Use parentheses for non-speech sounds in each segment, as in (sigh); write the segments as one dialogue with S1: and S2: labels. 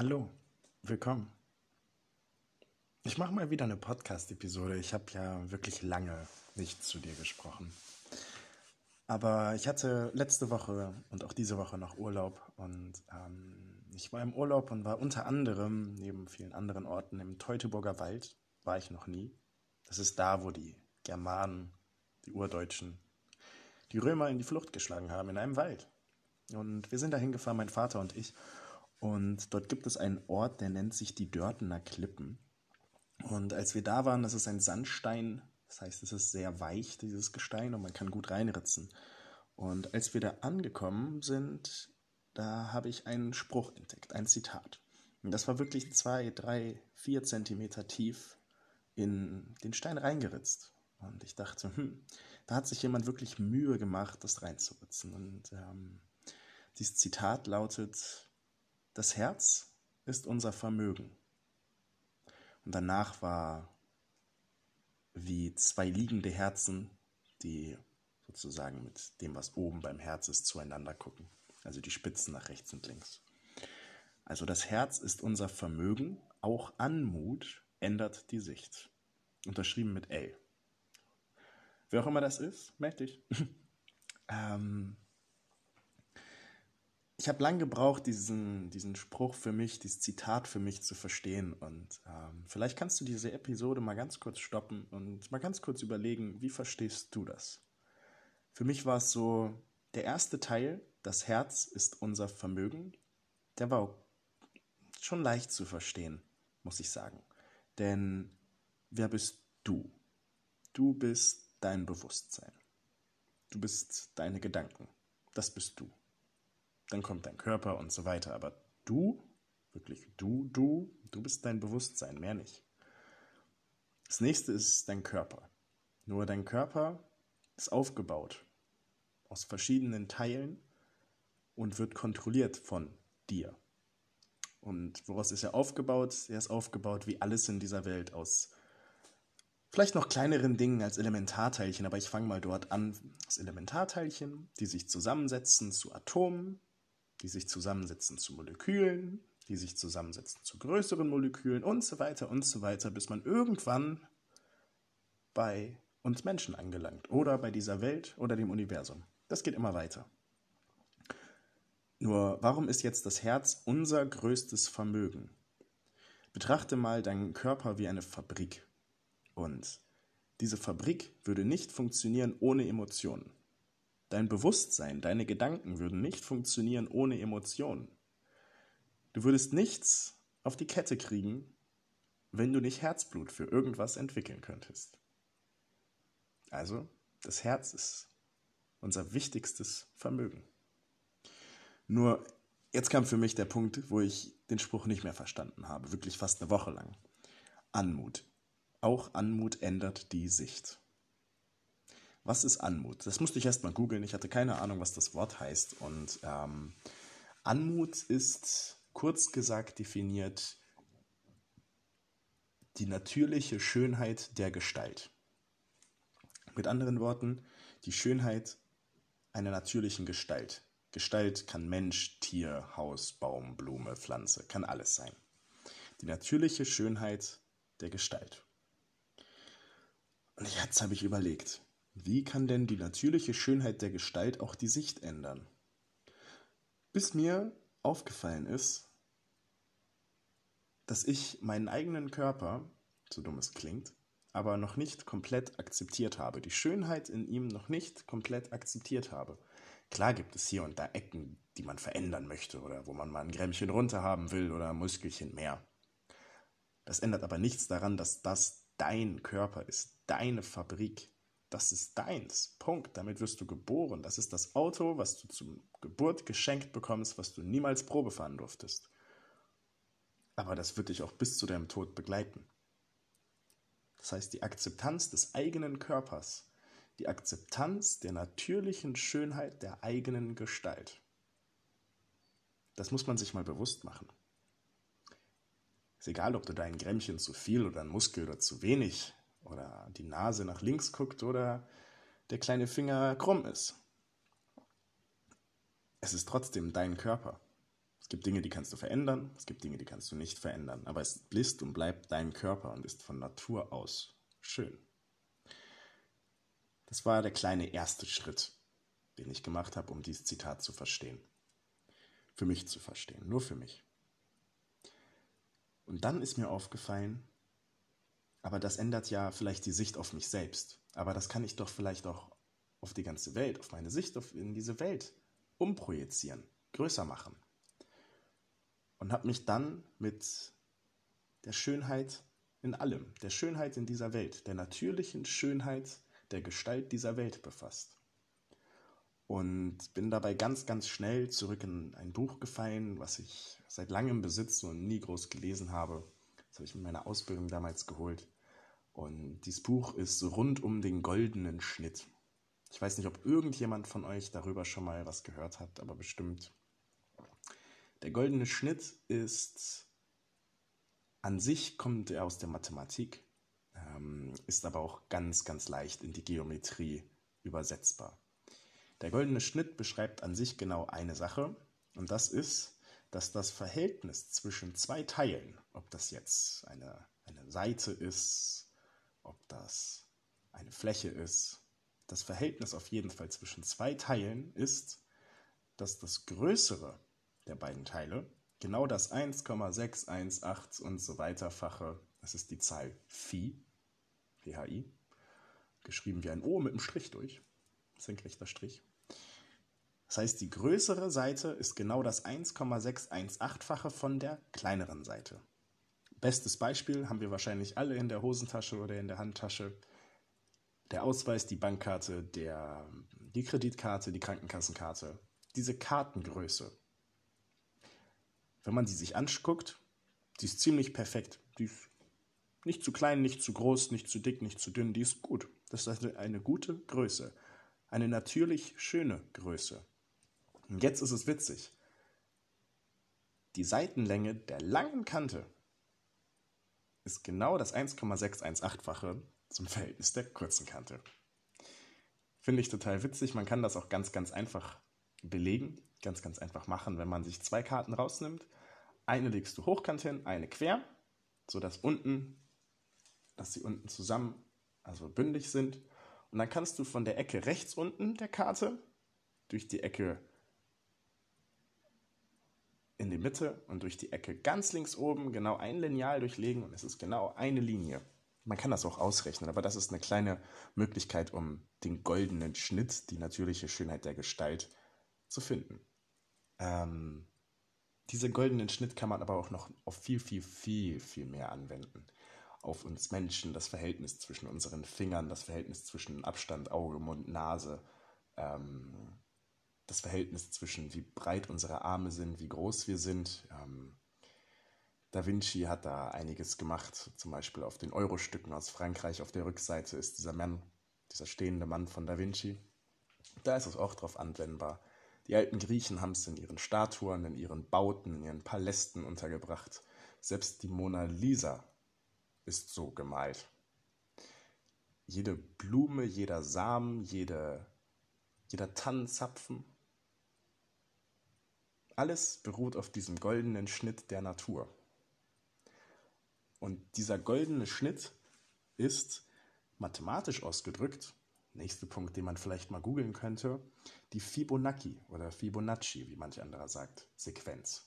S1: Hallo, willkommen. Ich mache mal wieder eine Podcast-Episode. Ich habe ja wirklich lange nicht zu dir gesprochen. Aber ich hatte letzte Woche und auch diese Woche noch Urlaub und ähm, ich war im Urlaub und war unter anderem neben vielen anderen Orten im Teutoburger Wald. War ich noch nie. Das ist da, wo die Germanen, die Urdeutschen, die Römer in die Flucht geschlagen haben, in einem Wald. Und wir sind da hingefahren, mein Vater und ich. Und dort gibt es einen Ort, der nennt sich die Dörtener Klippen. Und als wir da waren, das ist ein Sandstein, das heißt, es ist sehr weich, dieses Gestein, und man kann gut reinritzen. Und als wir da angekommen sind, da habe ich einen Spruch entdeckt, ein Zitat. Und das war wirklich zwei, drei, vier Zentimeter tief in den Stein reingeritzt. Und ich dachte, hm, da hat sich jemand wirklich Mühe gemacht, das reinzuritzen. Und ähm, dieses Zitat lautet, das Herz ist unser Vermögen. Und danach war wie zwei liegende Herzen, die sozusagen mit dem, was oben beim Herz ist, zueinander gucken. Also die Spitzen nach rechts und links. Also das Herz ist unser Vermögen, auch Anmut ändert die Sicht. Unterschrieben mit L. Wer auch immer das ist, dich. (laughs) ähm, ich habe lange gebraucht, diesen, diesen Spruch für mich, dieses Zitat für mich zu verstehen. Und ähm, vielleicht kannst du diese Episode mal ganz kurz stoppen und mal ganz kurz überlegen, wie verstehst du das? Für mich war es so, der erste Teil, das Herz ist unser Vermögen, der war schon leicht zu verstehen, muss ich sagen. Denn wer bist du? Du bist dein Bewusstsein. Du bist deine Gedanken. Das bist du dann kommt dein Körper und so weiter. Aber du, wirklich du, du, du bist dein Bewusstsein, mehr nicht. Das nächste ist dein Körper. Nur dein Körper ist aufgebaut aus verschiedenen Teilen und wird kontrolliert von dir. Und woraus ist er aufgebaut? Er ist aufgebaut wie alles in dieser Welt aus vielleicht noch kleineren Dingen als Elementarteilchen, aber ich fange mal dort an. Aus Elementarteilchen, die sich zusammensetzen zu Atomen, die sich zusammensetzen zu Molekülen, die sich zusammensetzen zu größeren Molekülen und so weiter und so weiter, bis man irgendwann bei uns Menschen angelangt oder bei dieser Welt oder dem Universum. Das geht immer weiter. Nur warum ist jetzt das Herz unser größtes Vermögen? Betrachte mal deinen Körper wie eine Fabrik. Und diese Fabrik würde nicht funktionieren ohne Emotionen. Dein Bewusstsein, deine Gedanken würden nicht funktionieren ohne Emotionen. Du würdest nichts auf die Kette kriegen, wenn du nicht Herzblut für irgendwas entwickeln könntest. Also, das Herz ist unser wichtigstes Vermögen. Nur, jetzt kam für mich der Punkt, wo ich den Spruch nicht mehr verstanden habe, wirklich fast eine Woche lang. Anmut. Auch Anmut ändert die Sicht. Was ist Anmut? Das musste ich erst mal googeln. Ich hatte keine Ahnung, was das Wort heißt. Und ähm, Anmut ist kurz gesagt definiert die natürliche Schönheit der Gestalt. Mit anderen Worten, die Schönheit einer natürlichen Gestalt. Gestalt kann Mensch, Tier, Haus, Baum, Blume, Pflanze, kann alles sein. Die natürliche Schönheit der Gestalt. Und jetzt habe ich überlegt, wie kann denn die natürliche Schönheit der Gestalt auch die Sicht ändern? Bis mir aufgefallen ist, dass ich meinen eigenen Körper, so dumm es klingt, aber noch nicht komplett akzeptiert habe, die Schönheit in ihm noch nicht komplett akzeptiert habe. Klar gibt es hier und da Ecken, die man verändern möchte oder wo man mal ein Grämmchen runter haben will oder ein Muskelchen mehr. Das ändert aber nichts daran, dass das dein Körper ist, deine Fabrik, das ist deins. Punkt. Damit wirst du geboren. Das ist das Auto, was du zur Geburt geschenkt bekommst, was du niemals Probe fahren durftest. Aber das wird dich auch bis zu deinem Tod begleiten. Das heißt, die Akzeptanz des eigenen Körpers, die Akzeptanz der natürlichen Schönheit der eigenen Gestalt. Das muss man sich mal bewusst machen. Ist egal, ob du dein Grämmchen zu viel oder ein Muskel oder zu wenig oder die Nase nach links guckt oder der kleine Finger krumm ist. Es ist trotzdem dein Körper. gibt Dinge, die kannst du verändern, es gibt Dinge, die kannst du nicht verändern, aber es ist und bleibt dein Körper und ist von Natur aus schön. Das war der kleine erste Schritt, den ich gemacht habe, um dieses Zitat zu verstehen. Für mich zu verstehen, nur für mich. Und dann ist mir aufgefallen, aber das ändert ja vielleicht die Sicht auf mich selbst. Aber das kann ich doch vielleicht auch auf die ganze Welt, auf meine Sicht auf, in diese Welt umprojizieren, größer machen. Und habe mich dann mit der Schönheit in allem, der Schönheit in dieser Welt, der natürlichen Schönheit der Gestalt dieser Welt befasst. Und bin dabei ganz, ganz schnell zurück in ein Buch gefallen, was ich seit langem besitze und nie groß gelesen habe. Das habe ich mit meiner Ausbildung damals geholt. Und dieses Buch ist rund um den goldenen Schnitt. Ich weiß nicht, ob irgendjemand von euch darüber schon mal was gehört hat, aber bestimmt. Der goldene Schnitt ist an sich kommt er aus der Mathematik, ähm, ist aber auch ganz, ganz leicht in die Geometrie übersetzbar. Der goldene Schnitt beschreibt an sich genau eine Sache und das ist, dass das Verhältnis zwischen zwei Teilen, ob das jetzt eine, eine Seite ist, ob das eine Fläche ist, das Verhältnis auf jeden Fall zwischen zwei Teilen ist, dass das größere der beiden Teile genau das 1,618 und so weiter fache, das ist die Zahl Phi, PHI, geschrieben wie ein O mit einem Strich durch, senkrechter Strich. Das heißt, die größere Seite ist genau das 1,618-fache von der kleineren Seite. Bestes Beispiel haben wir wahrscheinlich alle in der Hosentasche oder in der Handtasche. Der Ausweis, die Bankkarte, der, die Kreditkarte, die Krankenkassenkarte. Diese Kartengröße wenn man sie sich anguckt, die ist ziemlich perfekt. Die ist nicht zu klein, nicht zu groß, nicht zu dick, nicht zu dünn. Die ist gut. Das ist eine gute Größe. Eine natürlich schöne Größe. Und jetzt ist es witzig. Die Seitenlänge der langen Kante ist genau das 1,618-fache zum Verhältnis der kurzen Kante. Finde ich total witzig. Man kann das auch ganz, ganz einfach belegen ganz, ganz einfach machen, wenn man sich zwei Karten rausnimmt. Eine legst du hochkant hin, eine quer, sodass unten, dass sie unten zusammen, also bündig sind. Und dann kannst du von der Ecke rechts unten der Karte durch die Ecke in die Mitte und durch die Ecke ganz links oben genau ein Lineal durchlegen und es ist genau eine Linie. Man kann das auch ausrechnen, aber das ist eine kleine Möglichkeit, um den goldenen Schnitt, die natürliche Schönheit der Gestalt zu finden. Ähm, diese goldenen Schnitt kann man aber auch noch auf viel, viel, viel, viel mehr anwenden. Auf uns Menschen, das Verhältnis zwischen unseren Fingern, das Verhältnis zwischen Abstand, Auge, Mund, Nase, ähm, das Verhältnis zwischen wie breit unsere Arme sind, wie groß wir sind. Ähm, da Vinci hat da einiges gemacht, zum Beispiel auf den Euro-Stücken aus Frankreich. Auf der Rückseite ist dieser Mann, dieser stehende Mann von Da Vinci. Da ist es auch drauf anwendbar. Die alten Griechen haben es in ihren Statuen, in ihren Bauten, in ihren Palästen untergebracht. Selbst die Mona Lisa ist so gemalt. Jede Blume, jeder Samen, jede, jeder Tannenzapfen, alles beruht auf diesem goldenen Schnitt der Natur. Und dieser goldene Schnitt ist mathematisch ausgedrückt Nächster Punkt, den man vielleicht mal googeln könnte, die Fibonacci oder Fibonacci, wie manch anderer sagt, Sequenz.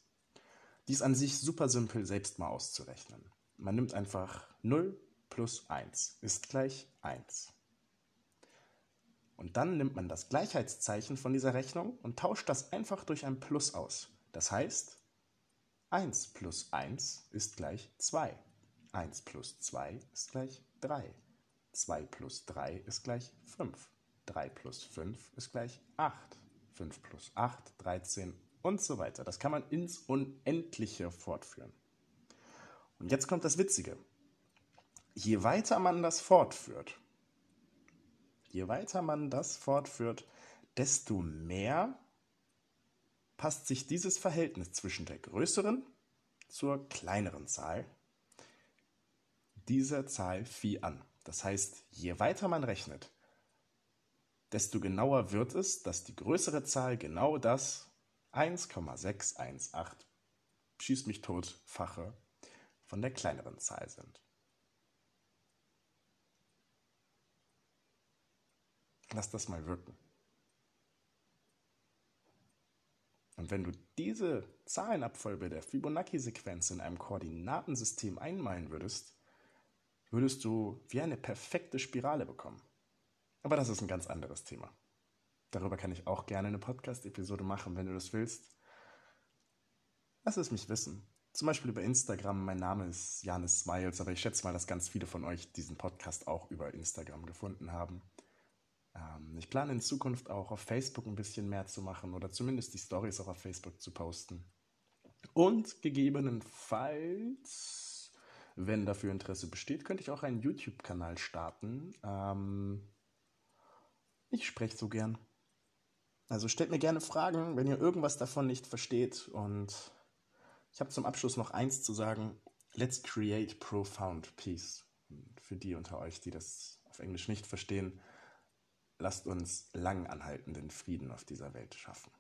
S1: Die ist an sich super simpel selbst mal auszurechnen. Man nimmt einfach 0 plus 1 ist gleich 1. Und dann nimmt man das Gleichheitszeichen von dieser Rechnung und tauscht das einfach durch ein Plus aus. Das heißt, 1 plus 1 ist gleich 2. 1 plus 2 ist gleich 3. 2 plus 3 ist gleich 5. 3 plus 5 ist gleich 8. 5 plus 8, 13 und so weiter. Das kann man ins Unendliche fortführen. Und jetzt kommt das Witzige. Je weiter man das fortführt, je weiter man das fortführt, desto mehr passt sich dieses Verhältnis zwischen der größeren zur kleineren Zahl dieser Zahl Phi an. Das heißt, je weiter man rechnet, desto genauer wird es, dass die größere Zahl genau das 1,618 schießt mich totfache von der kleineren Zahl sind. Lass das mal wirken. Und wenn du diese Zahlenabfolge der Fibonacci-Sequenz in einem Koordinatensystem einmalen würdest, würdest du wie eine perfekte Spirale bekommen. Aber das ist ein ganz anderes Thema. Darüber kann ich auch gerne eine Podcast-Episode machen, wenn du das willst. Lass es mich wissen. Zum Beispiel über Instagram. Mein Name ist Janis Smiles, aber ich schätze mal, dass ganz viele von euch diesen Podcast auch über Instagram gefunden haben. Ähm, ich plane in Zukunft auch auf Facebook ein bisschen mehr zu machen oder zumindest die Stories auch auf Facebook zu posten. Und gegebenenfalls, wenn dafür Interesse besteht, könnte ich auch einen YouTube-Kanal starten. Ähm, ich spreche so gern. Also stellt mir gerne Fragen, wenn ihr irgendwas davon nicht versteht. Und ich habe zum Abschluss noch eins zu sagen. Let's create profound peace. Für die unter euch, die das auf Englisch nicht verstehen, lasst uns lang anhaltenden Frieden auf dieser Welt schaffen.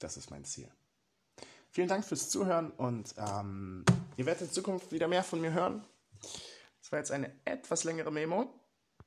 S1: Das ist mein Ziel. Vielen Dank fürs Zuhören und ähm, ihr werdet in Zukunft wieder mehr von mir hören. Das war jetzt eine etwas längere Memo,